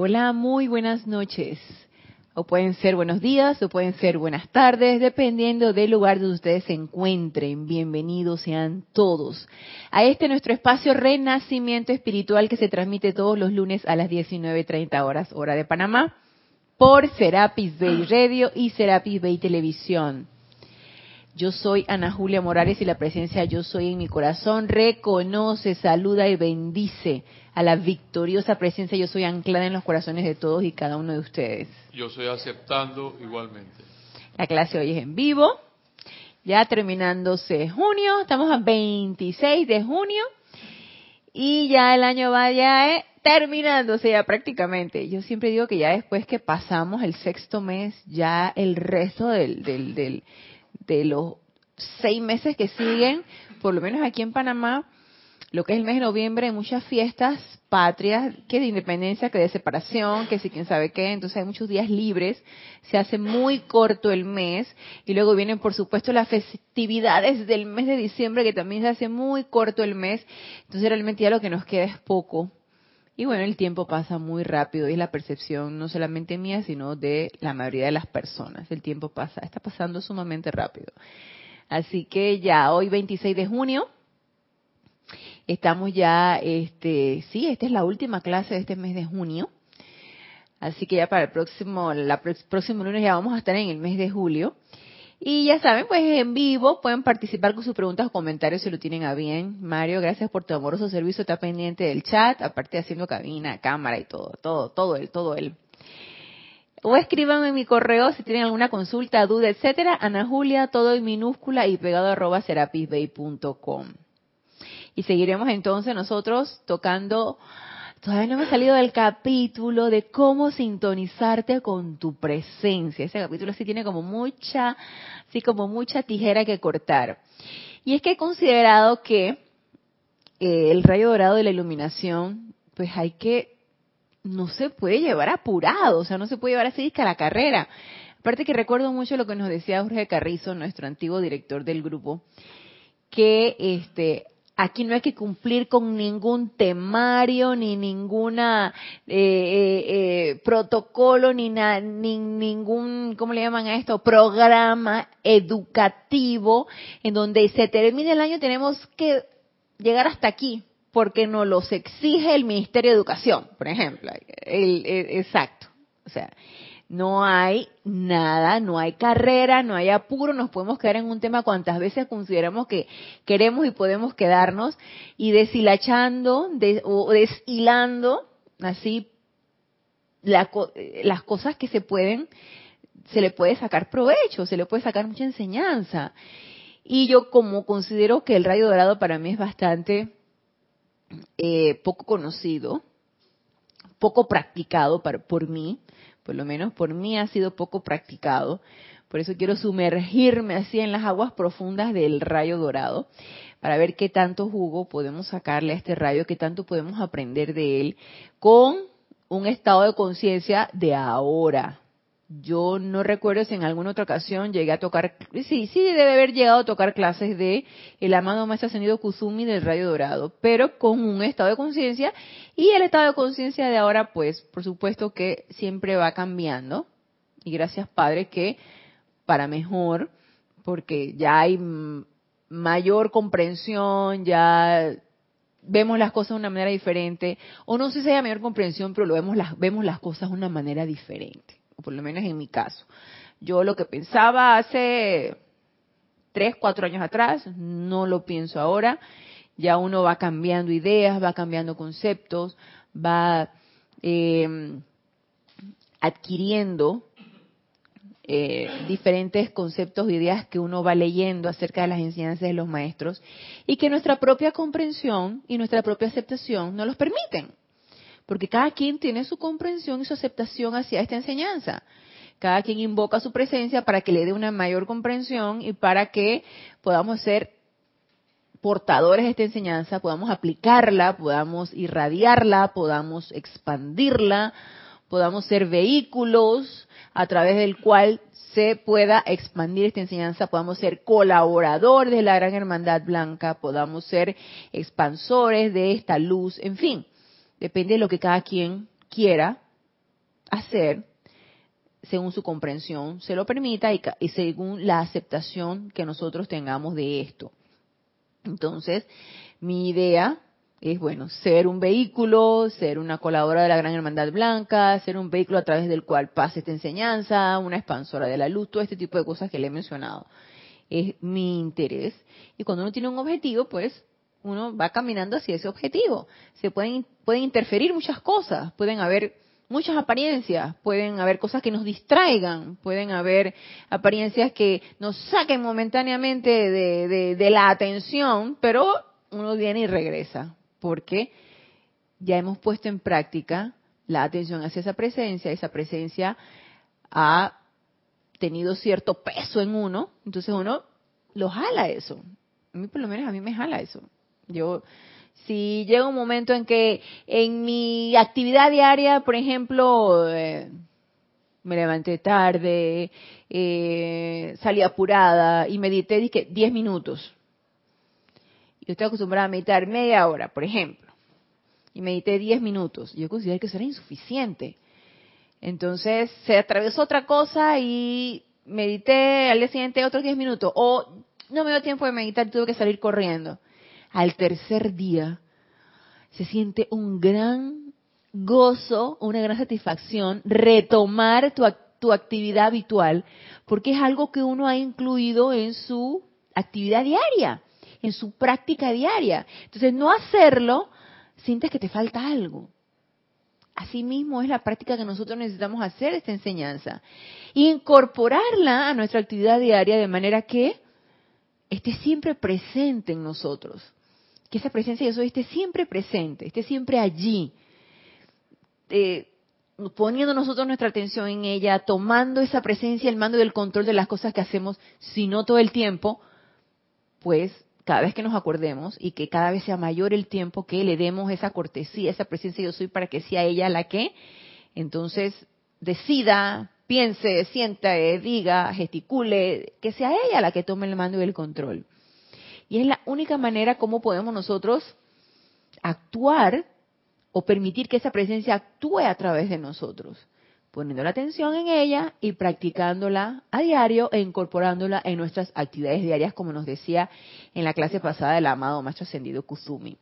Hola, muy buenas noches. O pueden ser buenos días o pueden ser buenas tardes, dependiendo del lugar donde ustedes se encuentren. Bienvenidos sean todos a este nuestro espacio Renacimiento Espiritual que se transmite todos los lunes a las 19.30 horas, hora de Panamá, por Serapis Bay Radio y Serapis Bay Televisión. Yo soy Ana Julia Morales y la presencia Yo Soy en mi corazón reconoce, saluda y bendice a la victoriosa presencia Yo Soy anclada en los corazones de todos y cada uno de ustedes. Yo soy aceptando igualmente. La clase hoy es en vivo, ya terminándose junio, estamos a 26 de junio y ya el año va ya eh, terminándose ya prácticamente. Yo siempre digo que ya después que pasamos el sexto mes, ya el resto del, del, del de los seis meses que siguen, por lo menos aquí en Panamá, lo que es el mes de noviembre, hay muchas fiestas patrias, que de independencia, que de separación, que si quién sabe qué, entonces hay muchos días libres, se hace muy corto el mes, y luego vienen por supuesto las festividades del mes de diciembre, que también se hace muy corto el mes, entonces realmente ya lo que nos queda es poco. Y bueno, el tiempo pasa muy rápido y es la percepción no solamente mía, sino de la mayoría de las personas. El tiempo pasa, está pasando sumamente rápido. Así que ya hoy 26 de junio estamos ya, este, sí, esta es la última clase de este mes de junio. Así que ya para el próximo, la próximo lunes ya vamos a estar en el mes de julio. Y ya saben, pues en vivo pueden participar con sus preguntas o comentarios si lo tienen a bien. Mario, gracias por tu amoroso servicio, está pendiente del chat, aparte haciendo cabina, cámara y todo, todo, todo él, todo él. O escriban en mi correo si tienen alguna consulta, duda, etcétera, Ana Julia, todo en minúscula y pegado arroba serapisbay.com. Y seguiremos entonces nosotros tocando todavía no hemos salido del capítulo de cómo sintonizarte con tu presencia. Ese capítulo sí tiene como mucha, sí como mucha tijera que cortar. Y es que he considerado que eh, el rayo dorado de la iluminación, pues hay que, no se puede llevar apurado, o sea, no se puede llevar así a la carrera. Aparte que recuerdo mucho lo que nos decía Jorge Carrizo, nuestro antiguo director del grupo, que este Aquí no hay que cumplir con ningún temario, ni ninguna eh, eh, eh, protocolo, ni, ni ningún, ¿cómo le llaman a esto? Programa educativo en donde se termine el año tenemos que llegar hasta aquí porque nos los exige el Ministerio de Educación, por ejemplo. el, exacto. O sea, no hay nada, no hay carrera, no hay apuro, nos podemos quedar en un tema cuantas veces consideramos que queremos y podemos quedarnos y deshilachando o deshilando así las cosas que se pueden, se le puede sacar provecho, se le puede sacar mucha enseñanza. Y yo como considero que el rayo dorado para mí es bastante eh, poco conocido, poco practicado por mí, por lo menos por mí ha sido poco practicado. Por eso quiero sumergirme así en las aguas profundas del rayo dorado para ver qué tanto jugo podemos sacarle a este rayo, qué tanto podemos aprender de él con un estado de conciencia de ahora, yo no recuerdo si en alguna otra ocasión llegué a tocar, sí, sí debe haber llegado a tocar clases de el amado maestro ascendido Kusumi del rayo dorado, pero con un estado de conciencia y el estado de conciencia de ahora, pues, por supuesto que siempre va cambiando y gracias Padre que para mejor, porque ya hay mayor comprensión, ya vemos las cosas de una manera diferente, o no sé si hay mayor comprensión, pero lo vemos las, vemos las cosas de una manera diferente por lo menos en mi caso. Yo lo que pensaba hace tres, cuatro años atrás, no lo pienso ahora. Ya uno va cambiando ideas, va cambiando conceptos, va em, adquiriendo eh, diferentes conceptos e ideas que uno va leyendo acerca de las enseñanzas de los maestros y que nuestra propia comprensión y nuestra propia aceptación no los permiten porque cada quien tiene su comprensión y su aceptación hacia esta enseñanza. Cada quien invoca su presencia para que le dé una mayor comprensión y para que podamos ser portadores de esta enseñanza, podamos aplicarla, podamos irradiarla, podamos expandirla, podamos ser vehículos a través del cual se pueda expandir esta enseñanza, podamos ser colaboradores de la Gran Hermandad Blanca, podamos ser expansores de esta luz, en fin. Depende de lo que cada quien quiera hacer según su comprensión se lo permita y, y según la aceptación que nosotros tengamos de esto. Entonces, mi idea es, bueno, ser un vehículo, ser una colaboradora de la Gran Hermandad Blanca, ser un vehículo a través del cual pase esta enseñanza, una expansora de la luz, todo este tipo de cosas que le he mencionado. Es mi interés. Y cuando uno tiene un objetivo, pues uno va caminando hacia ese objetivo. Se pueden, pueden interferir muchas cosas, pueden haber muchas apariencias, pueden haber cosas que nos distraigan, pueden haber apariencias que nos saquen momentáneamente de, de la atención, pero uno viene y regresa porque ya hemos puesto en práctica la atención hacia esa presencia, esa presencia ha tenido cierto peso en uno, entonces uno lo jala eso. A mí por lo menos a mí me jala eso. Yo si llega un momento en que en mi actividad diaria, por ejemplo, eh, me levanté tarde, eh, salí apurada y medité dije 10 minutos. Yo estoy acostumbrada a meditar media hora, por ejemplo, y medité 10 minutos. Yo considero que eso era insuficiente. Entonces se atravesó otra cosa y medité al día siguiente otros 10 minutos. O no me dio tiempo de meditar y tuve que salir corriendo. Al tercer día se siente un gran gozo, una gran satisfacción retomar tu, tu actividad habitual, porque es algo que uno ha incluido en su actividad diaria en su práctica diaria. Entonces, no hacerlo, sientes que te falta algo. Asimismo es la práctica que nosotros necesitamos hacer esta enseñanza. Incorporarla a nuestra actividad diaria de manera que esté siempre presente en nosotros. Que esa presencia de Dios esté siempre presente, esté siempre allí. Eh, poniendo nosotros nuestra atención en ella, tomando esa presencia, el mando y el control de las cosas que hacemos, si no todo el tiempo, pues cada vez que nos acordemos y que cada vez sea mayor el tiempo que le demos esa cortesía, esa presencia yo soy para que sea ella la que entonces decida, piense, sienta, diga, gesticule, que sea ella la que tome el mando y el control. Y es la única manera como podemos nosotros actuar o permitir que esa presencia actúe a través de nosotros poniendo la atención en ella y practicándola a diario e incorporándola en nuestras actividades diarias, como nos decía en la clase pasada del amado Maestro Ascendido Kuzumi.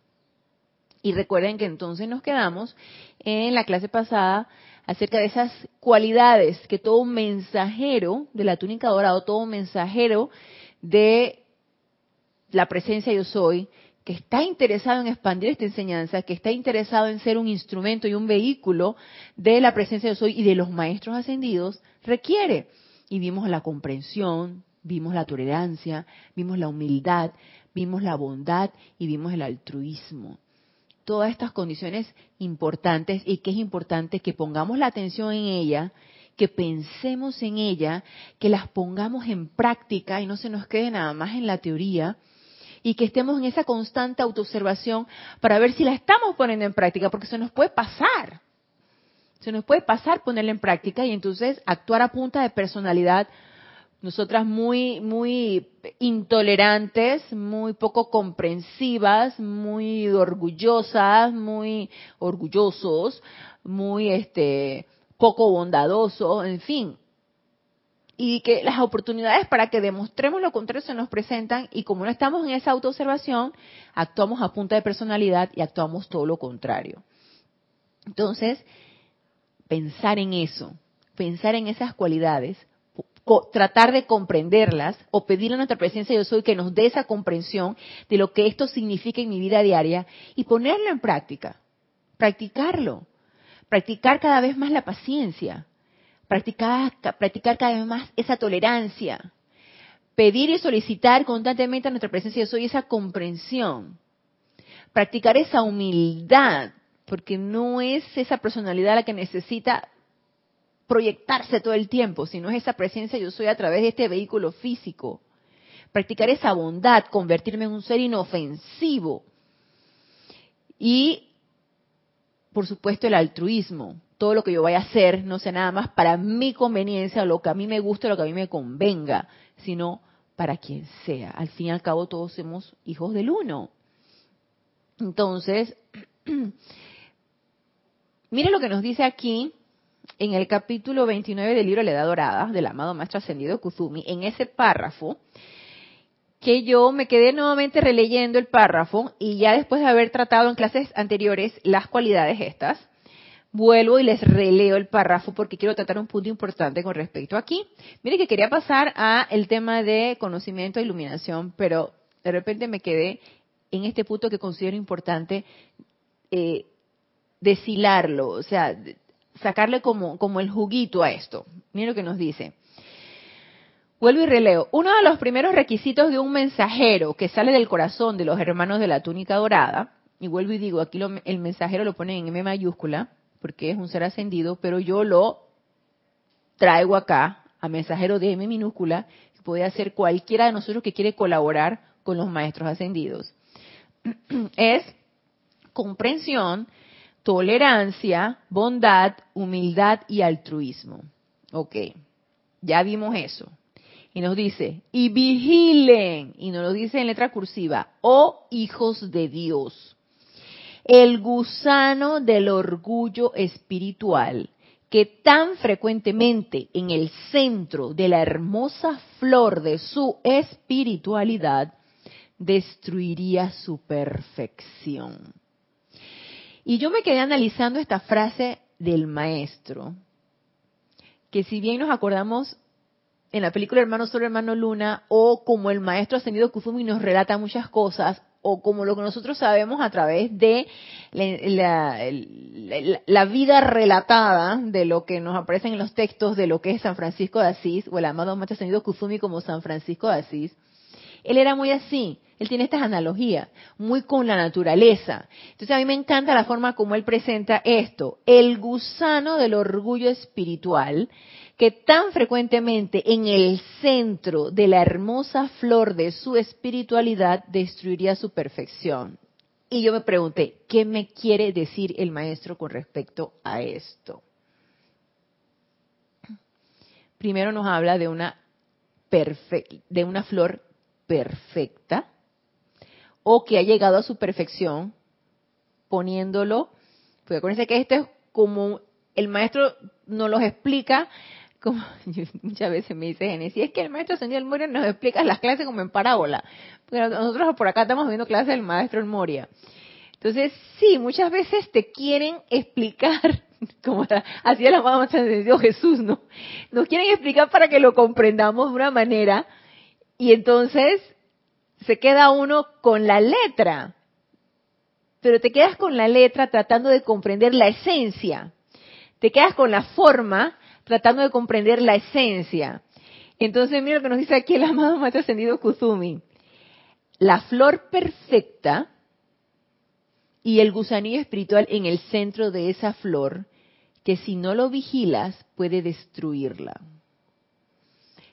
Y recuerden que entonces nos quedamos en la clase pasada acerca de esas cualidades que todo mensajero de la túnica dorada, todo mensajero de la presencia yo soy, que está interesado en expandir esta enseñanza, que está interesado en ser un instrumento y un vehículo de la presencia de soy y de los maestros ascendidos, requiere. Y vimos la comprensión, vimos la tolerancia, vimos la humildad, vimos la bondad y vimos el altruismo. Todas estas condiciones importantes y que es importante que pongamos la atención en ella, que pensemos en ella, que las pongamos en práctica y no se nos quede nada más en la teoría, y que estemos en esa constante autoobservación para ver si la estamos poniendo en práctica, porque se nos puede pasar. Se nos puede pasar ponerla en práctica y entonces actuar a punta de personalidad, nosotras muy, muy intolerantes, muy poco comprensivas, muy orgullosas, muy orgullosos, muy este poco bondadosos, en fin, y que las oportunidades para que demostremos lo contrario se nos presentan y como no estamos en esa autoobservación, actuamos a punta de personalidad y actuamos todo lo contrario. Entonces, pensar en eso, pensar en esas cualidades, tratar de comprenderlas o pedirle a nuestra presencia yo soy que nos dé esa comprensión de lo que esto significa en mi vida diaria y ponerlo en práctica, practicarlo, practicar cada vez más la paciencia, practicar, practicar cada vez más esa tolerancia, pedir y solicitar constantemente a nuestra presencia de soy esa comprensión, practicar esa humildad, porque no es esa personalidad la que necesita proyectarse todo el tiempo, sino es esa presencia yo soy a través de este vehículo físico. Practicar esa bondad, convertirme en un ser inofensivo. Y, por supuesto, el altruismo, todo lo que yo vaya a hacer no sea nada más para mi conveniencia, lo que a mí me guste, lo que a mí me convenga, sino para quien sea. Al fin y al cabo todos somos hijos del uno. Entonces, mire lo que nos dice aquí en el capítulo 29 del libro La Edad Dorada del amado Maestro Ascendido Kuzumi, en ese párrafo, que yo me quedé nuevamente releyendo el párrafo y ya después de haber tratado en clases anteriores las cualidades estas, vuelvo y les releo el párrafo porque quiero tratar un punto importante con respecto aquí. Mire que quería pasar a el tema de conocimiento e iluminación, pero de repente me quedé en este punto que considero importante eh, deshilarlo, o sea, sacarle como, como el juguito a esto. Mira lo que nos dice. Vuelvo y releo. Uno de los primeros requisitos de un mensajero que sale del corazón de los hermanos de la túnica dorada, y vuelvo y digo, aquí el mensajero lo pone en M mayúscula, porque es un ser ascendido, pero yo lo traigo acá a mensajero de M minúscula, que puede hacer cualquiera de nosotros que quiere colaborar con los maestros ascendidos. es comprensión, tolerancia, bondad, humildad y altruismo. Ok, ya vimos eso. Y nos dice, y vigilen, y nos lo dice en letra cursiva, oh hijos de Dios el gusano del orgullo espiritual que tan frecuentemente en el centro de la hermosa flor de su espiritualidad destruiría su perfección. Y yo me quedé analizando esta frase del maestro, que si bien nos acordamos en la película Hermano Sol, Hermano Luna, o como el maestro ascendido Kuzumi nos relata muchas cosas, o como lo que nosotros sabemos a través de la, vida relatada de lo que nos aparece en los textos de lo que es San Francisco de Asís, o el amado Maestro Ascendido Kuzumi como San Francisco de Asís, él era muy así, él tiene estas analogías, muy con la naturaleza. Entonces a mí me encanta la forma como él presenta esto, el gusano del orgullo espiritual, que tan frecuentemente en el centro de la hermosa flor de su espiritualidad destruiría su perfección. Y yo me pregunté, ¿qué me quiere decir el maestro con respecto a esto? Primero nos habla de una, de una flor perfecta o que ha llegado a su perfección poniéndolo, porque acuérdense que esto es como el maestro nos los explica como muchas veces me dice Genesis, es que el maestro señor Moria nos explica las clases como en parábola. Pero nosotros por acá estamos viendo clases del maestro El Moria. Entonces, sí, muchas veces te quieren explicar, como hacía la mamá de Jesús, ¿no? Nos quieren explicar para que lo comprendamos de una manera y entonces se queda uno con la letra. Pero te quedas con la letra tratando de comprender la esencia. Te quedas con la forma tratando de comprender la esencia. Entonces, mira lo que nos dice aquí el amado Maestro Ascendido Kuzumi. La flor perfecta y el gusanillo espiritual en el centro de esa flor, que si no lo vigilas puede destruirla.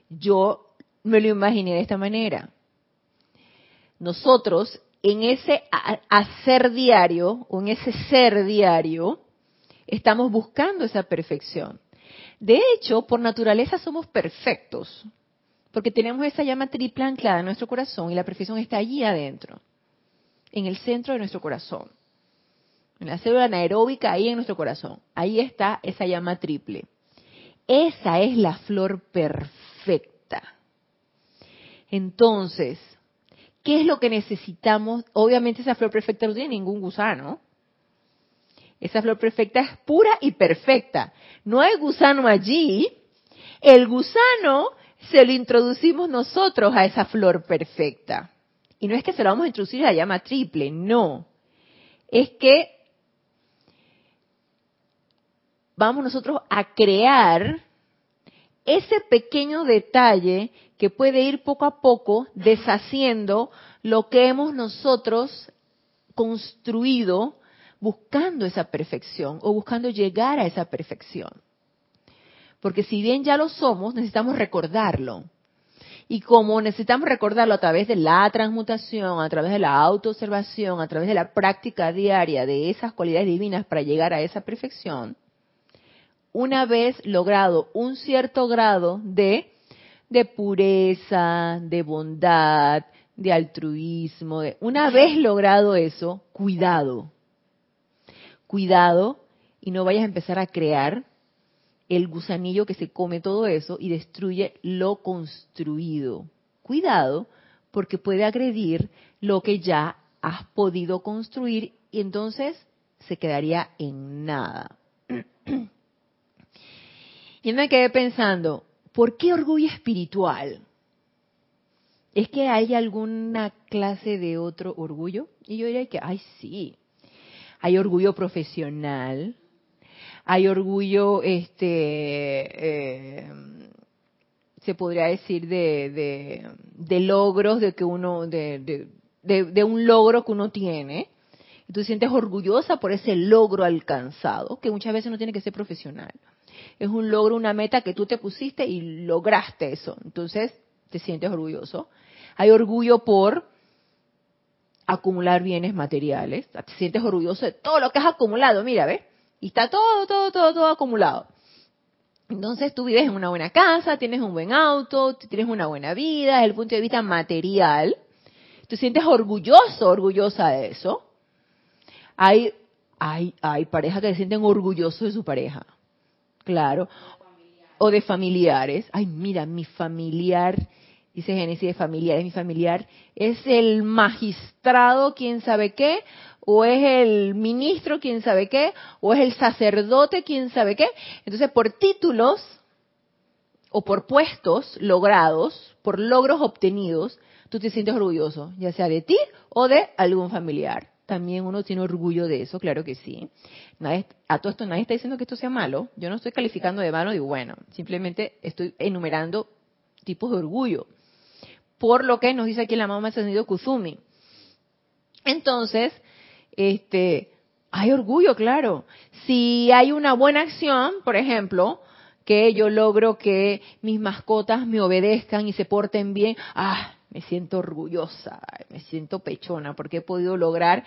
Yo me lo imaginé de esta manera. Nosotros, en ese hacer diario, o en ese ser diario, estamos buscando esa perfección. De hecho, por naturaleza somos perfectos, porque tenemos esa llama triple anclada en nuestro corazón y la perfección está allí adentro, en el centro de nuestro corazón, en la célula anaeróbica, ahí en nuestro corazón. Ahí está esa llama triple. Esa es la flor perfecta. Entonces, ¿qué es lo que necesitamos? Obviamente esa flor perfecta no tiene ningún gusano. Esa flor perfecta es pura y perfecta. No hay gusano allí. El gusano se lo introducimos nosotros a esa flor perfecta. Y no es que se lo vamos a introducir a la llama triple, no. Es que vamos nosotros a crear ese pequeño detalle que puede ir poco a poco deshaciendo lo que hemos nosotros construido buscando esa perfección o buscando llegar a esa perfección. Porque si bien ya lo somos, necesitamos recordarlo. Y como necesitamos recordarlo a través de la transmutación, a través de la autoobservación, a través de la práctica diaria de esas cualidades divinas para llegar a esa perfección, una vez logrado un cierto grado de, pureza, de bondad, de altruismo, una vez logrado eso, cuidado, cuidado y no vayas a empezar a crear el gusanillo que se come todo eso y destruye lo construido. Cuidado, porque puede agredir lo que ya has podido construir y entonces se quedaría en nada. y me quedé pensando, ¿por qué orgullo espiritual? ¿Es que hay alguna clase de otro orgullo? Y yo diría que, ay, sí. Hay orgullo profesional, hay orgullo, este, eh, se podría decir, de, de, logros, de que uno, de, de, un logro que uno tiene. Y tú te sientes orgullosa por ese logro alcanzado, que muchas veces no tiene que ser profesional. Es un logro, una meta que tú te pusiste y lograste eso. Entonces, te sientes orgulloso. Hay orgullo por acumular bienes materiales. Te sientes orgulloso de todo lo que has acumulado. Mira, ¿ves? Y está todo, todo, todo, todo acumulado. Entonces tú vives en una buena casa, tienes un buen auto, tienes una buena vida desde el punto de vista material. Tú sientes orgulloso, orgullosa de eso. Hay, hay, hay parejas que se sienten orgullosos de su pareja. Claro. O de familiares. Ay, mira, mi familiar dice Génesis de familiares, mi familiar es el magistrado, quién sabe qué, o es el ministro, quién sabe qué, o es el sacerdote, quién sabe qué. Entonces, por títulos o por puestos logrados, por logros obtenidos, tú te sientes orgulloso, ya sea de ti o de algún familiar. También uno tiene orgullo de eso, claro que sí. a todo esto nadie está diciendo que esto sea malo. Yo no estoy calificando de malo, digo, bueno, simplemente estoy enumerando tipos de orgullo por lo que nos dice aquí la mamá sentido Kuzumi. Entonces, este, hay orgullo, claro. Si hay una buena acción, por ejemplo, que yo logro que mis mascotas me obedezcan y se porten bien, ah, me siento orgullosa, me siento pechona porque he podido lograr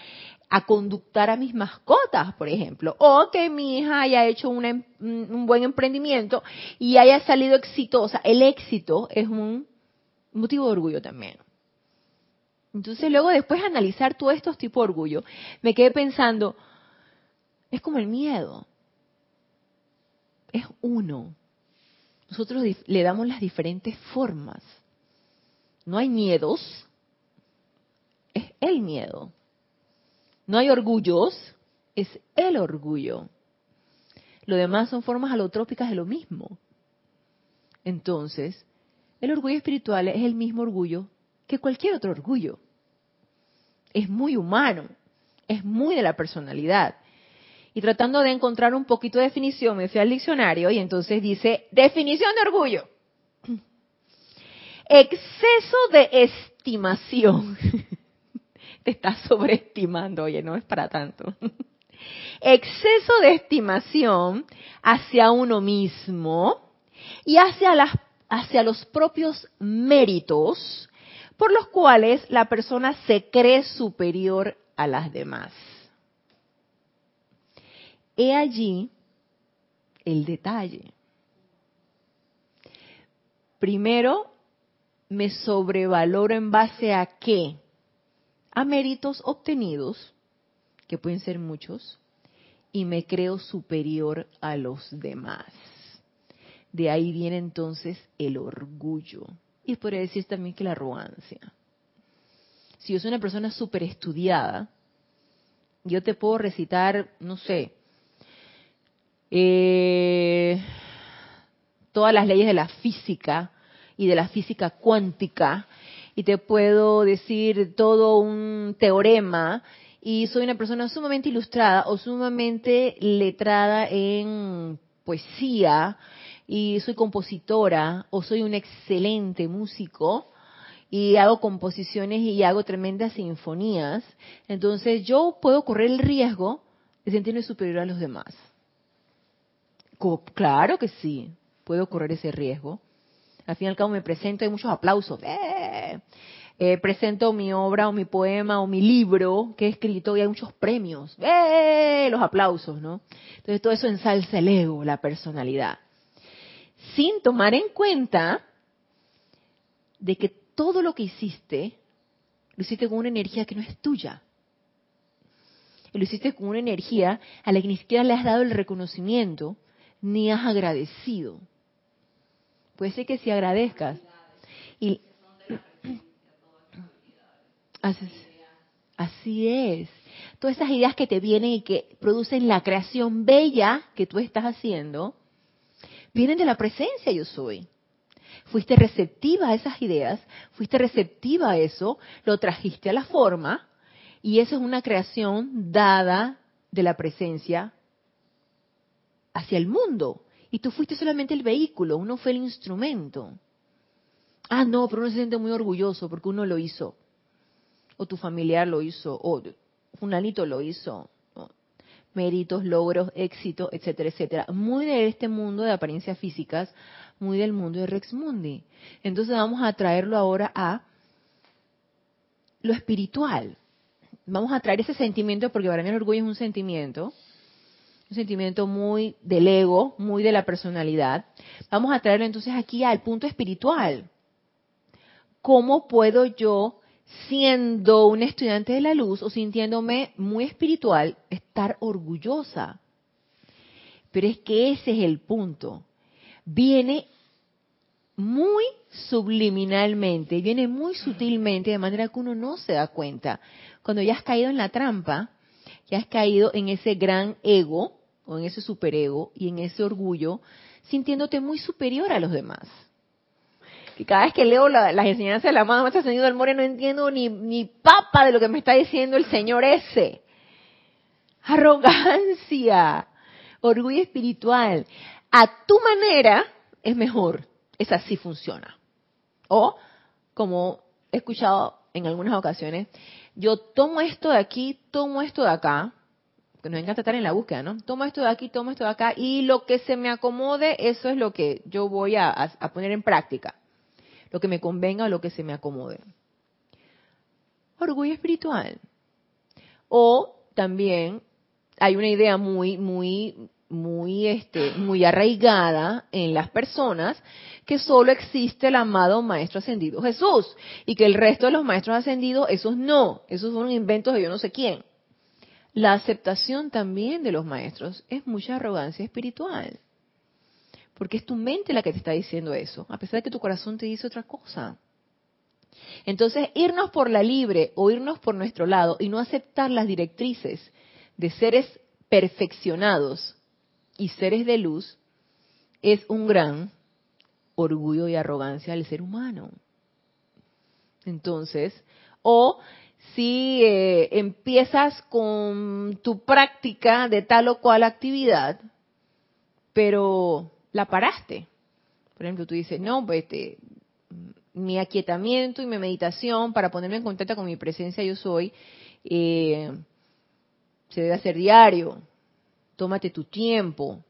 a conductar a mis mascotas, por ejemplo, o que mi hija haya hecho em, un buen emprendimiento y haya salido exitosa. El éxito es un motivo de orgullo también. Entonces luego después de analizar todos estos tipos de orgullo, me quedé pensando, es como el miedo. Es uno. Nosotros le damos las diferentes formas. No hay miedos, es el miedo. No hay orgullos, es el orgullo. Lo demás son formas alotrópicas de lo mismo. Entonces, el orgullo espiritual es el mismo orgullo que cualquier otro orgullo. Es muy humano, es muy de la personalidad. Y tratando de encontrar un poquito de definición, me fui al diccionario y entonces dice, definición de orgullo. Exceso de estimación. Te estás sobreestimando, oye, no es para tanto. Exceso de estimación hacia uno mismo y hacia las hacia los propios méritos por los cuales la persona se cree superior a las demás. He allí el detalle. Primero, me sobrevaloro en base a qué? A méritos obtenidos, que pueden ser muchos, y me creo superior a los demás. De ahí viene entonces el orgullo. Y podría decir también que la arrogancia. Si yo soy una persona súper estudiada, yo te puedo recitar, no sé, eh, todas las leyes de la física y de la física cuántica, y te puedo decir todo un teorema, y soy una persona sumamente ilustrada o sumamente letrada en poesía, y soy compositora o soy un excelente músico y hago composiciones y hago tremendas sinfonías, entonces yo puedo correr el riesgo de sentirme superior a los demás. Claro que sí, puedo correr ese riesgo. Al fin y al cabo me presento, hay muchos aplausos. ¡Eh! Eh, presento mi obra o mi poema o mi libro que he escrito y hay muchos premios. ¡Eh! Los aplausos, ¿no? Entonces todo eso ensalza el ego, la personalidad sin tomar en cuenta de que todo lo que hiciste, lo hiciste con una energía que no es tuya. lo hiciste con una energía a la que ni siquiera le has dado el reconocimiento, ni has agradecido. Puede ser que si agradezcas. Y así, así es. Todas esas ideas que te vienen y que producen la creación bella que tú estás haciendo, vienen de la presencia yo soy. Fuiste receptiva a esas ideas, fuiste receptiva a eso, lo trajiste a la forma y eso es una creación dada de la presencia hacia el mundo. Y tú fuiste solamente el vehículo, uno fue el instrumento. Ah, no, pero uno se siente muy orgulloso porque uno lo hizo. O tu familiar lo hizo, o funanito lo hizo. Méritos, logros, éxito, etcétera, etcétera. Muy de este mundo de apariencias físicas, muy del mundo de Rex Mundi. Entonces vamos a traerlo ahora a lo espiritual. Vamos a traer ese sentimiento, porque para mí el orgullo es un sentimiento, un sentimiento muy del ego, muy de la personalidad. Vamos a traerlo entonces aquí al punto espiritual. ¿Cómo puedo yo, siendo un estudiante de la luz o sintiéndome muy espiritual, estar orgullosa? Pero es que ese es el punto. Viene muy subliminalmente, viene muy sutilmente, de manera que uno no se da cuenta. Cuando ya has caído en la trampa, ya has caído en ese gran ego, o en ese superego y en ese orgullo, sintiéndote muy superior a los demás. Y cada vez que leo las enseñanzas de la amada maestra ascendido del More no entiendo ni, ni papa de lo que me está diciendo el señor ese. Arrogancia, orgullo espiritual. A tu manera es mejor. Esa sí funciona. O, como he escuchado en algunas ocasiones, yo tomo esto de aquí, tomo esto de acá, que nos encanta estar en la búsqueda, ¿no? Tomo esto de aquí, tomo esto de acá, y lo que se me acomode, eso es lo que yo voy a, a poner en práctica. Lo que me convenga o lo que se me acomode. Orgullo espiritual. O también hay una idea muy, muy, muy, este, muy arraigada en las personas que solo existe el amado Maestro Ascendido Jesús y que el resto de los Maestros Ascendidos, esos no, esos son inventos de yo no sé quién. La aceptación también de los maestros es mucha arrogancia espiritual. Porque es tu mente la que te está diciendo eso, a pesar de que tu corazón te dice otra cosa. Entonces, irnos por la libre o irnos por nuestro lado y no aceptar las directrices de seres perfeccionados y seres de luz es un gran orgullo y arrogancia del ser humano. Entonces, o si eh, empiezas con tu práctica de tal o cual actividad, pero la paraste. Por ejemplo, tú dices, no, pues este, mi aquietamiento y mi meditación para ponerme en contacto con mi presencia yo soy, eh, se debe hacer diario. Tómate tu tiempo.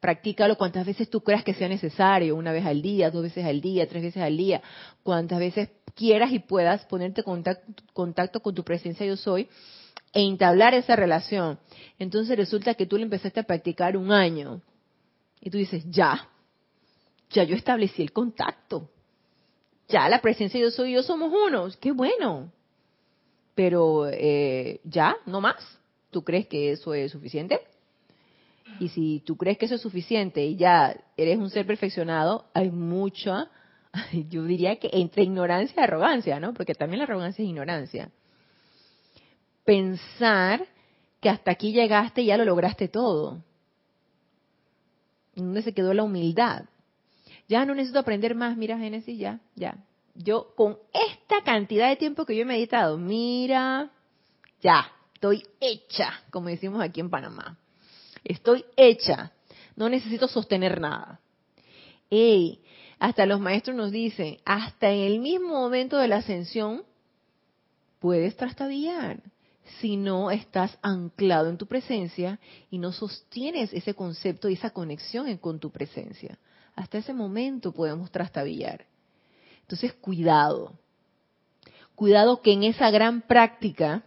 Practícalo cuantas veces tú creas que sea necesario, una vez al día, dos veces al día, tres veces al día, cuantas veces quieras y puedas ponerte contacto, contacto con tu presencia yo soy e entablar esa relación. Entonces resulta que tú le empezaste a practicar un año y tú dices, ya, ya yo establecí el contacto. Ya la presencia yo soy yo somos unos. Qué bueno. Pero eh, ya, no más. ¿Tú crees que eso es suficiente? Y si tú crees que eso es suficiente y ya eres un ser perfeccionado, hay mucha yo diría que entre ignorancia y arrogancia, ¿no? Porque también la arrogancia es ignorancia. Pensar que hasta aquí llegaste y ya lo lograste todo. ¿Dónde se quedó la humildad? Ya no necesito aprender más, mira Génesis, ya, ya. Yo con esta cantidad de tiempo que yo he meditado, mira, ya, estoy hecha, como decimos aquí en Panamá. Estoy hecha, no necesito sostener nada. Ey, hasta los maestros nos dicen, hasta en el mismo momento de la ascensión, puedes trastabillar si no estás anclado en tu presencia y no sostienes ese concepto y esa conexión con tu presencia. Hasta ese momento podemos trastabillar. Entonces, cuidado. Cuidado que en esa gran práctica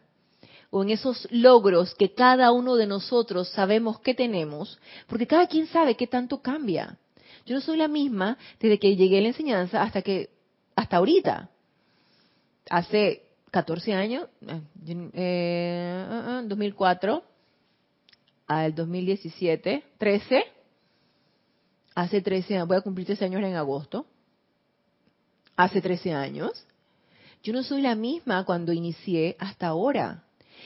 o en esos logros que cada uno de nosotros sabemos que tenemos, porque cada quien sabe qué tanto cambia. Yo no soy la misma desde que llegué a la enseñanza hasta que hasta ahorita. Hace 14 años, eh, 2004 al 2017, 13, hace 13 años, voy a cumplir 13 años en agosto, hace 13 años, yo no soy la misma cuando inicié hasta ahora.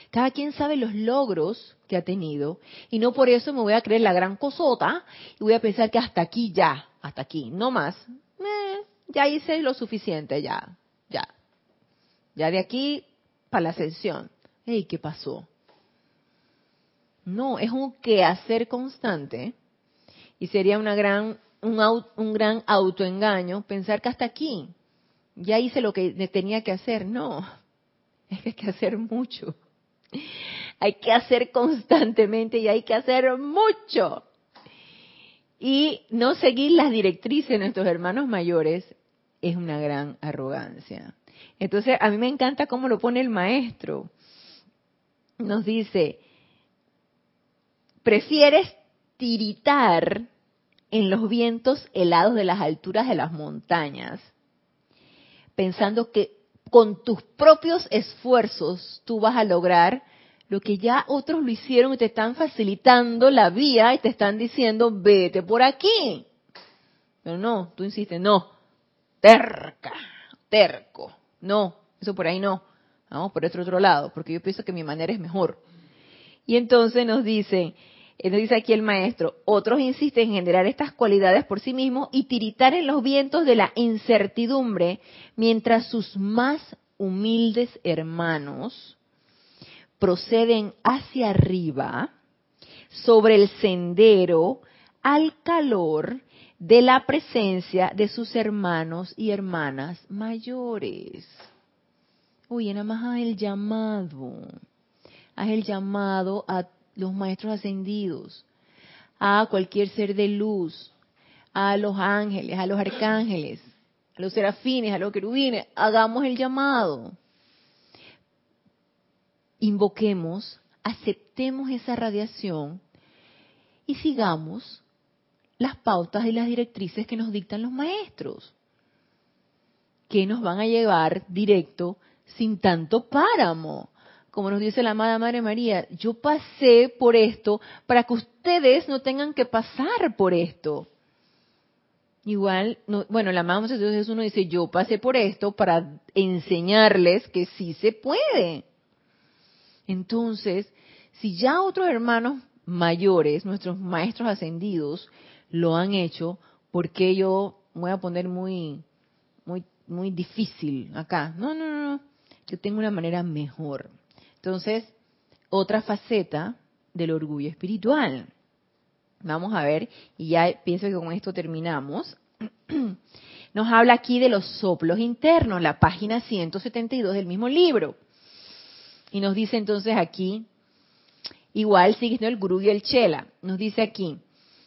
Cada quien sabe los logros que ha tenido y no por eso me voy a creer la gran cosota y voy a pensar que hasta aquí ya, hasta aquí, no más. Eh, ya hice lo suficiente, ya, ya. De aquí para la ascensión. Ey, ¿qué pasó? No, es un quehacer constante y sería una gran, un, un gran autoengaño pensar que hasta aquí ya hice lo que tenía que hacer. No, es que hay que hacer mucho. Hay que hacer constantemente y hay que hacer mucho. Y no seguir las directrices de nuestros hermanos mayores es una gran arrogancia. Entonces, a mí me encanta cómo lo pone el maestro. Nos dice, prefieres tiritar en los vientos helados de las alturas de las montañas, pensando que con tus propios esfuerzos tú vas a lograr lo que ya otros lo hicieron y te están facilitando la vía y te están diciendo, vete por aquí. Pero no, tú insistes, no, terca, terco, no, eso por ahí no, vamos por este otro lado, porque yo pienso que mi manera es mejor. Y entonces nos dice, eh, nos dice aquí el maestro, otros insisten en generar estas cualidades por sí mismos y tiritar en los vientos de la incertidumbre, mientras sus más humildes hermanos proceden hacia arriba sobre el sendero al calor de la presencia de sus hermanos y hermanas mayores. Oye, nada más haz el llamado, haz el llamado a los maestros ascendidos, a cualquier ser de luz, a los ángeles, a los arcángeles, a los serafines, a los querubines, hagamos el llamado. Invoquemos, aceptemos esa radiación y sigamos las pautas y las directrices que nos dictan los maestros, que nos van a llevar directo sin tanto páramo como nos dice la amada Madre María, yo pasé por esto para que ustedes no tengan que pasar por esto. Igual, bueno, la amada Dios uno dice, yo pasé por esto para enseñarles que sí se puede. Entonces, si ya otros hermanos mayores, nuestros maestros ascendidos, lo han hecho, ¿por qué yo voy a poner muy, muy, muy difícil acá? No, no, no, no. Yo tengo una manera mejor. Entonces, otra faceta del orgullo espiritual. Vamos a ver, y ya pienso que con esto terminamos. Nos habla aquí de los soplos internos, la página 172 del mismo libro. Y nos dice entonces aquí, igual siguiendo el gurú y el chela, nos dice aquí,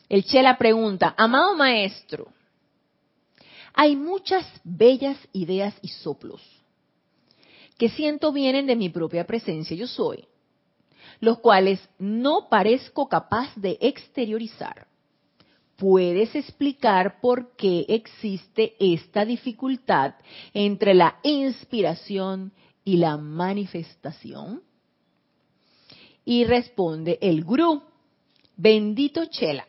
el chela pregunta, amado maestro, hay muchas bellas ideas y soplos que siento vienen de mi propia presencia yo soy, los cuales no parezco capaz de exteriorizar. ¿Puedes explicar por qué existe esta dificultad entre la inspiración y la manifestación? Y responde el gurú, bendito Chela.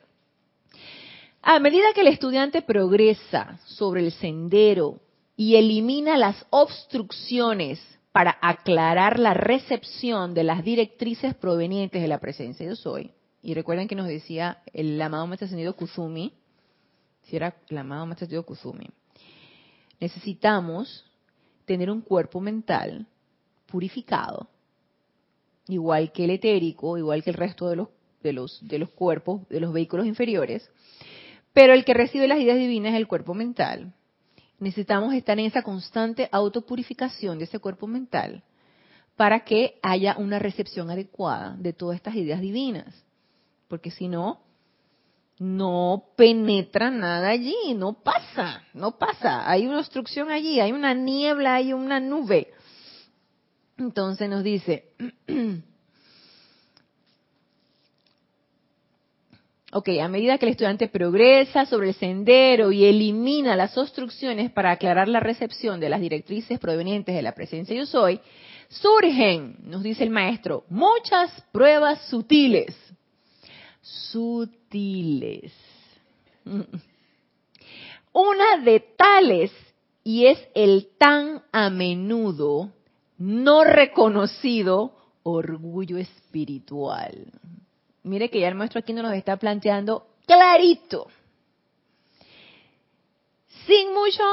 A medida que el estudiante progresa sobre el sendero y elimina las obstrucciones para aclarar la recepción de las directrices provenientes de la presencia de soy. Y recuerden que nos decía el amado maestro ascendido Kuzumi, si era el amado maestro necesitamos tener un cuerpo mental purificado, igual que el etérico, igual que el resto de los, de los, de los cuerpos, de los vehículos inferiores, pero el que recibe las ideas divinas es el cuerpo mental necesitamos estar en esa constante autopurificación de ese cuerpo mental para que haya una recepción adecuada de todas estas ideas divinas. Porque si no, no penetra nada allí, no pasa, no pasa. Hay una obstrucción allí, hay una niebla, hay una nube. Entonces nos dice, Ok, a medida que el estudiante progresa sobre el sendero y elimina las obstrucciones para aclarar la recepción de las directrices provenientes de la presencia yo soy, surgen, nos dice el maestro, muchas pruebas sutiles. Sutiles. Una de tales, y es el tan a menudo no reconocido orgullo espiritual. Mire que ya el maestro aquí nos está planteando clarito, sin mucho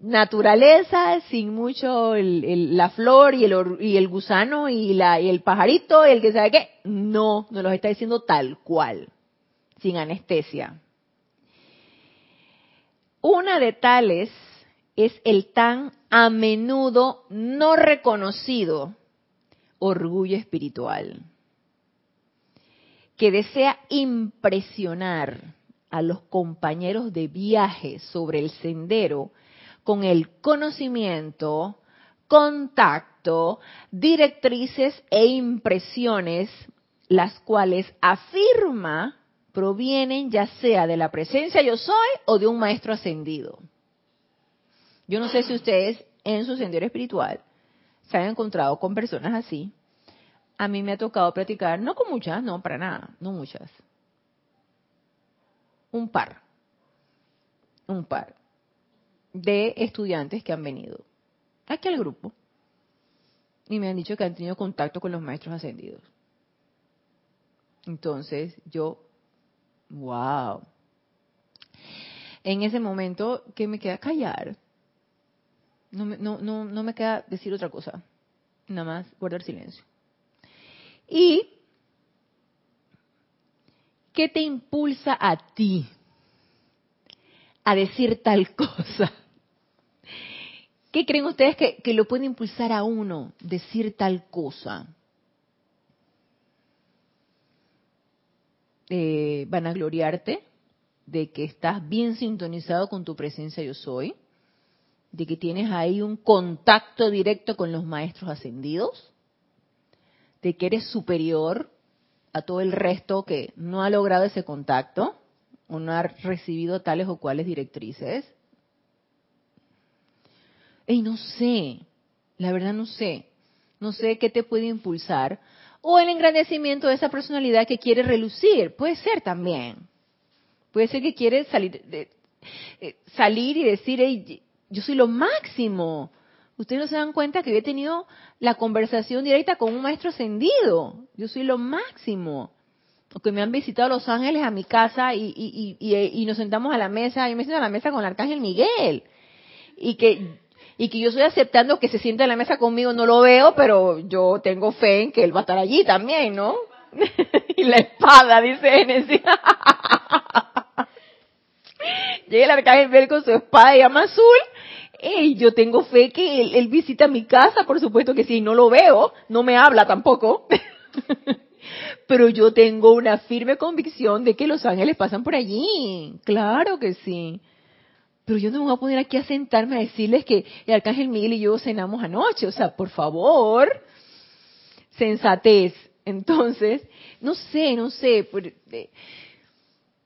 naturaleza, sin mucho la flor y el, y el gusano y, la, y el pajarito y el que sabe qué. No, nos lo está diciendo tal cual, sin anestesia. Una de tales es el tan a menudo no reconocido orgullo espiritual, que desea impresionar a los compañeros de viaje sobre el sendero con el conocimiento, contacto, directrices e impresiones, las cuales afirma provienen ya sea de la presencia yo soy o de un maestro ascendido. Yo no sé si ustedes en su sendero espiritual se han encontrado con personas así. A mí me ha tocado platicar, no con muchas, no, para nada, no muchas. Un par. Un par de estudiantes que han venido aquí al grupo y me han dicho que han tenido contacto con los maestros ascendidos. Entonces yo, wow. En ese momento, ¿qué me queda callar? No no, no, no me queda decir otra cosa. Nada más guardar silencio. ¿Y qué te impulsa a ti a decir tal cosa? ¿Qué creen ustedes que, lo puede impulsar a uno decir tal cosa? Eh, van a gloriarte de que estás bien sintonizado con tu presencia yo soy, de que tienes ahí un contacto directo con los maestros ascendidos, de que eres superior a todo el resto que no ha logrado ese contacto o no ha recibido tales o cuales directrices. Y no sé, la verdad no sé, no sé qué te puede impulsar. O el engrandecimiento de esa personalidad que quiere relucir, puede ser también. Puede ser que quiere salir, de, eh, salir y decir, yo soy lo máximo. Ustedes no se dan cuenta que yo he tenido la conversación directa con un maestro ascendido. Yo soy lo máximo. O que me han visitado los ángeles a mi casa y, y, y, y nos sentamos a la mesa, y me siento a la mesa con el arcángel Miguel. Y que y que yo estoy aceptando que se sienta en la mesa conmigo, no lo veo, pero yo tengo fe en que él va a estar allí también, ¿no? y la espada, dice Genesis. Llega el arcángel Miguel con su espada y llama azul. Y yo tengo fe que él, visita mi casa, por supuesto que sí, no lo veo, no me habla tampoco. Pero yo tengo una firme convicción de que los ángeles pasan por allí. Claro que sí. Pero yo no me voy a poner aquí a sentarme a decirles que el arcángel Miguel y yo cenamos anoche. O sea, por favor, sensatez. Entonces, no sé, no sé.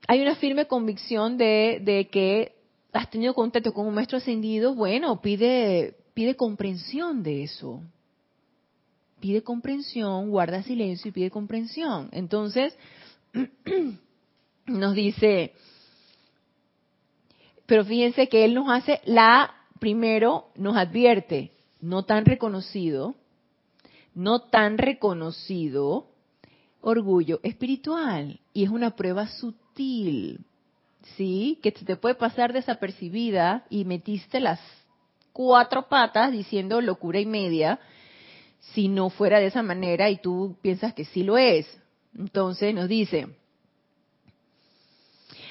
hay una firme convicción de que has tenido contacto con un maestro ascendido. Bueno, pide, pide comprensión de eso. Pide comprensión, guarda silencio y pide comprensión. Entonces, nos dice, pero fíjense que él nos hace la, primero nos advierte, no tan reconocido, no tan reconocido orgullo espiritual. Y es una prueba sutil, ¿sí? Que te puede pasar desapercibida y metiste las cuatro patas diciendo locura y media, si no fuera de esa manera y tú piensas que sí lo es. Entonces nos dice,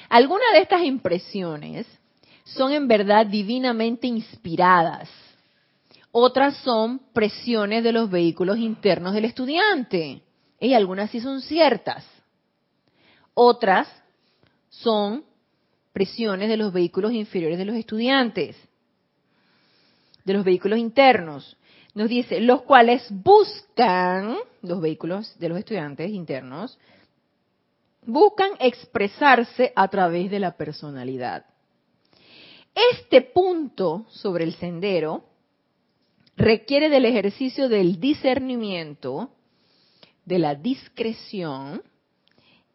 alguna de estas impresiones son en verdad divinamente inspiradas. Otras son presiones de los vehículos internos del estudiante. Y algunas sí son ciertas. Otras son presiones de los vehículos inferiores de los estudiantes, de los vehículos internos. Nos dice, los cuales buscan, los vehículos de los estudiantes internos, buscan expresarse a través de la personalidad. Este punto sobre el sendero requiere del ejercicio del discernimiento, de la discreción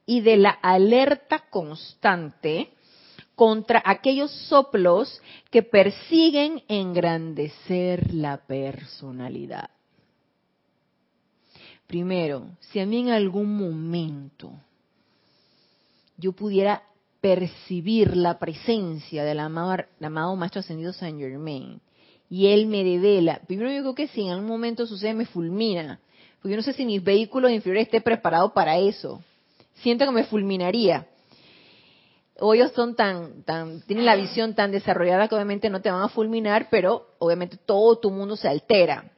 y de la alerta constante contra aquellos soplos que persiguen engrandecer la personalidad. Primero, si a mí en algún momento yo pudiera percibir la presencia del amado, amado Maestro Ascendido Saint Germain y él me revela, primero yo creo que si en algún momento sucede me fulmina, porque yo no sé si mi vehículo inferior esté preparado para eso. Siento que me fulminaría. O ellos son tan, tan, tienen la visión tan desarrollada que obviamente no te van a fulminar, pero obviamente todo tu mundo se altera.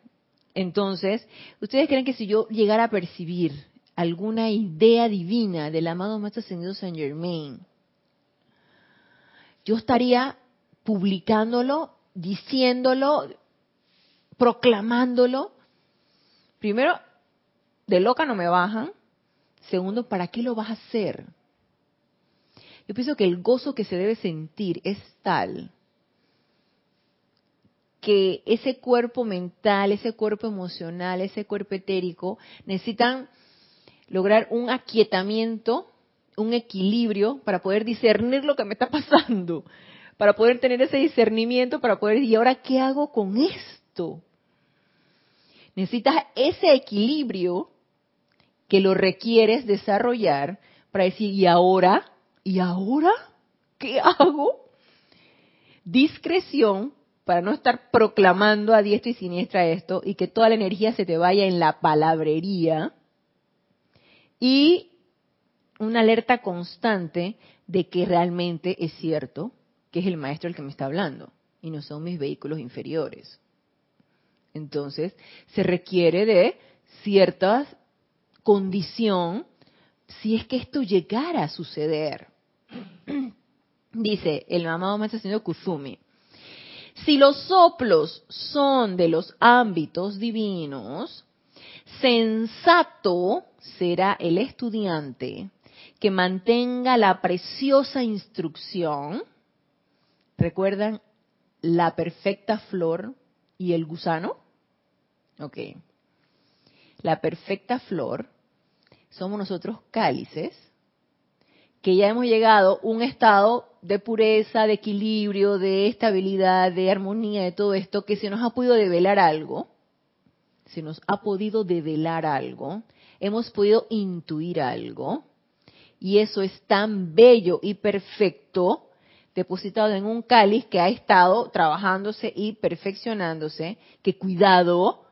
Entonces, ¿ustedes creen que si yo llegara a percibir alguna idea divina del amado Maestro Ascendido Saint Germain, yo estaría publicándolo, diciéndolo, proclamándolo? Primero, de loca no me bajan. Segundo, ¿para qué lo vas a hacer? Yo pienso que el gozo que se debe sentir es tal que ese cuerpo mental, ese cuerpo emocional, ese cuerpo etérico necesitan lograr un aquietamiento, un equilibrio para poder discernir lo que me está pasando, para poder tener ese discernimiento, para poder decir, ¿y ahora qué hago con esto? Necesitas ese equilibrio que lo requieres desarrollar para decir, ¿y ahora? ¿Y ahora? ¿Qué hago? Discreción para no estar proclamando a diestra y siniestra esto y que toda la energía se te vaya en la palabrería y una alerta constante de que realmente es cierto que es el maestro el que me está hablando y no son mis vehículos inferiores. Entonces, se requiere de cierta condición si es que esto llegara a suceder. Dice el amado maestro señor Kuzumi, si los soplos son de los ámbitos divinos, sensato será el estudiante que mantenga la preciosa instrucción. ¿Recuerdan la perfecta flor y el gusano? Ok. La perfecta flor somos nosotros cálices que ya hemos llegado a un estado de pureza, de equilibrio, de estabilidad, de armonía, de todo esto, que se nos ha podido develar algo, se nos ha podido develar algo, hemos podido intuir algo, y eso es tan bello y perfecto, depositado en un cáliz que ha estado trabajándose y perfeccionándose, que cuidado,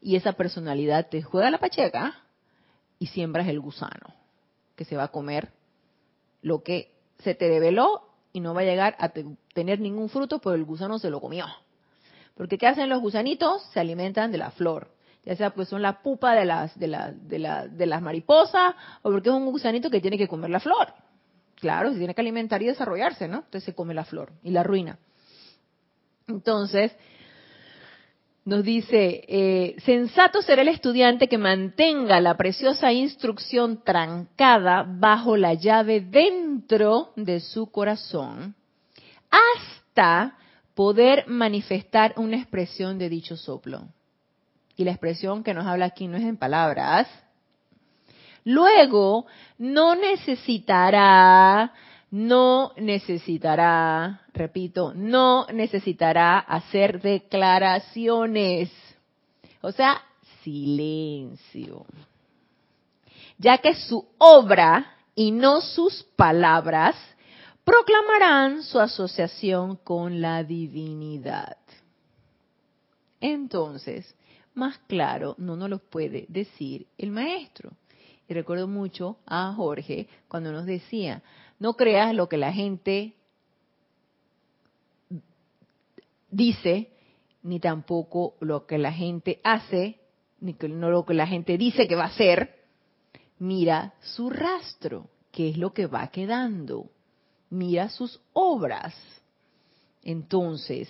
y esa personalidad te juega la pacheca y siembras el gusano, que se va a comer lo que se te develó y no va a llegar a tener ningún fruto, pero el gusano se lo comió. Porque ¿qué hacen los gusanitos? Se alimentan de la flor. Ya sea pues son la pupa de las, de, de, de las mariposas o porque es un gusanito que tiene que comer la flor. Claro, se tiene que alimentar y desarrollarse, ¿no? Entonces se come la flor y la ruina. Entonces, nos dice, eh, sensato será el estudiante que mantenga la preciosa instrucción trancada bajo la llave dentro de su corazón hasta poder manifestar una expresión de dicho soplo. Y la expresión que nos habla aquí no es en palabras. Luego, no necesitará no necesitará, repito, no necesitará hacer declaraciones. O sea, silencio. Ya que su obra y no sus palabras proclamarán su asociación con la divinidad. Entonces, más claro no nos lo puede decir el maestro. Y recuerdo mucho a Jorge cuando nos decía, no creas lo que la gente dice, ni tampoco lo que la gente hace, ni no lo que la gente dice que va a hacer. Mira su rastro, qué es lo que va quedando. Mira sus obras. Entonces,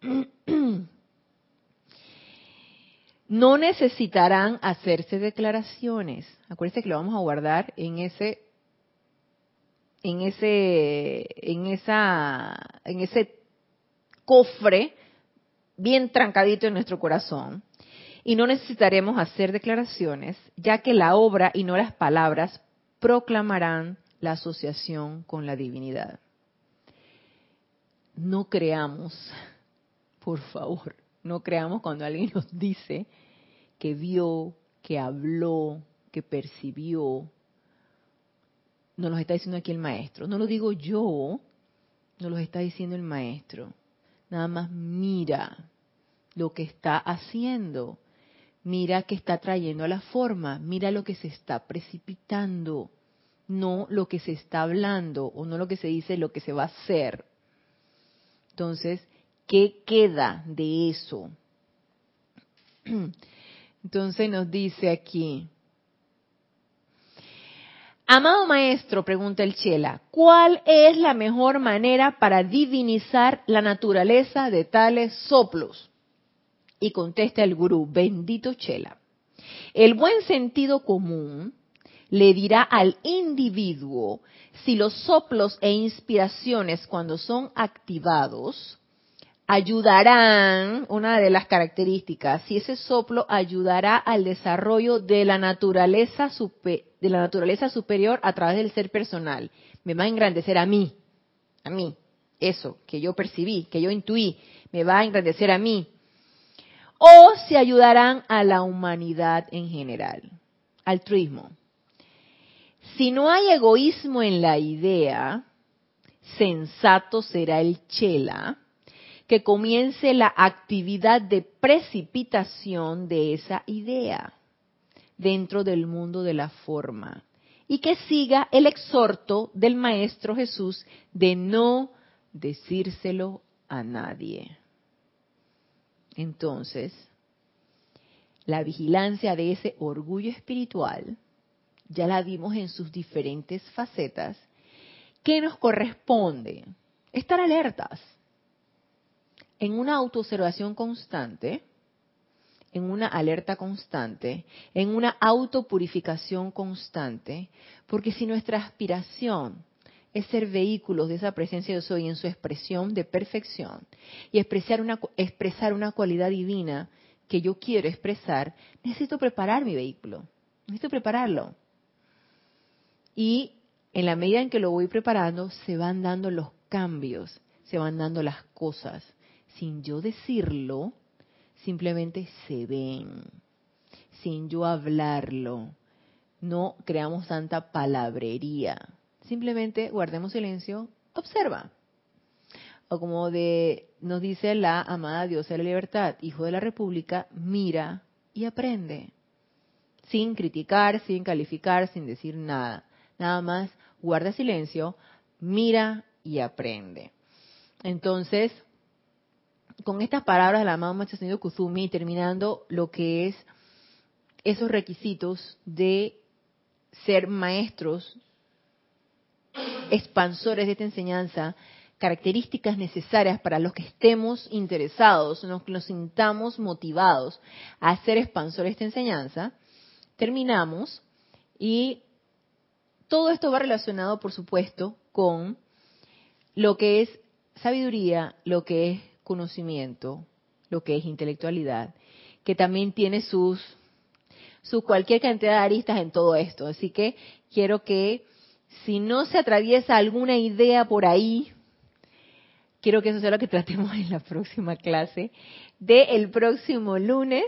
no necesitarán hacerse declaraciones. Acuérdense que lo vamos a guardar en ese en ese, en esa, en ese cofre bien trancadito en nuestro corazón. Y no necesitaremos hacer declaraciones, ya que la obra y no las palabras proclamarán la asociación con la divinidad. no creamos, por favor, no creamos cuando alguien nos dice que vio, que habló, que percibió. Nos lo está diciendo aquí el maestro. No lo digo yo, nos lo está diciendo el maestro. Nada más mira lo que está haciendo. Mira que está trayendo a la forma. Mira lo que se está precipitando. No lo que se está hablando o no lo que se dice, lo que se va a hacer. Entonces, ¿qué queda de eso? Entonces nos dice aquí, Amado maestro, pregunta el Chela, ¿cuál es la mejor manera para divinizar la naturaleza de tales soplos? Y contesta el gurú, bendito Chela. El buen sentido común le dirá al individuo si los soplos e inspiraciones cuando son activados ayudarán, una de las características, si ese soplo ayudará al desarrollo de la naturaleza superior a través del ser personal, me va a engrandecer a mí, a mí, eso que yo percibí, que yo intuí, me va a engrandecer a mí, o si ayudarán a la humanidad en general, altruismo. Si no hay egoísmo en la idea, sensato será el chela, que comience la actividad de precipitación de esa idea dentro del mundo de la forma y que siga el exhorto del Maestro Jesús de no decírselo a nadie. Entonces, la vigilancia de ese orgullo espiritual, ya la vimos en sus diferentes facetas, ¿qué nos corresponde? Estar alertas en una autoobservación constante, en una alerta constante, en una autopurificación constante, porque si nuestra aspiración es ser vehículos de esa presencia de soy en su expresión de perfección y expresar una, expresar una cualidad divina que yo quiero expresar, necesito preparar mi vehículo, necesito prepararlo. Y en la medida en que lo voy preparando, se van dando los cambios, se van dando las cosas sin yo decirlo, simplemente se ven, sin yo hablarlo. No creamos tanta palabrería. Simplemente guardemos silencio, observa. O como de, nos dice la amada diosa de la libertad, hijo de la república, mira y aprende. Sin criticar, sin calificar, sin decir nada. Nada más guarda silencio, mira y aprende. Entonces, con estas palabras de la amado Maestro Señor Kuzumi, terminando lo que es esos requisitos de ser maestros, expansores de esta enseñanza, características necesarias para los que estemos interesados, los que nos sintamos motivados a ser expansores de esta enseñanza, terminamos y todo esto va relacionado, por supuesto, con lo que es sabiduría, lo que es conocimiento, lo que es intelectualidad, que también tiene sus, su cualquier cantidad de aristas en todo esto. Así que quiero que si no se atraviesa alguna idea por ahí, quiero que eso sea lo que tratemos en la próxima clase del el próximo lunes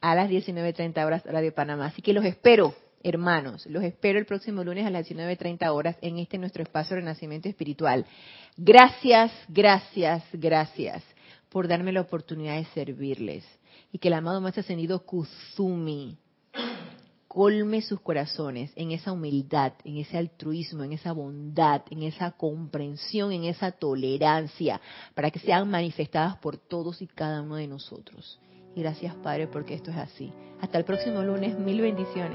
a las 19.30 horas hora de Panamá. Así que los espero, hermanos, los espero el próximo lunes a las 19.30 horas en este nuestro espacio Renacimiento Espiritual. Gracias, gracias, gracias por darme la oportunidad de servirles. Y que el amado Maestro Ascendido Kuzumi colme sus corazones en esa humildad, en ese altruismo, en esa bondad, en esa comprensión, en esa tolerancia, para que sean manifestadas por todos y cada uno de nosotros. Y gracias Padre porque esto es así. Hasta el próximo lunes, mil bendiciones.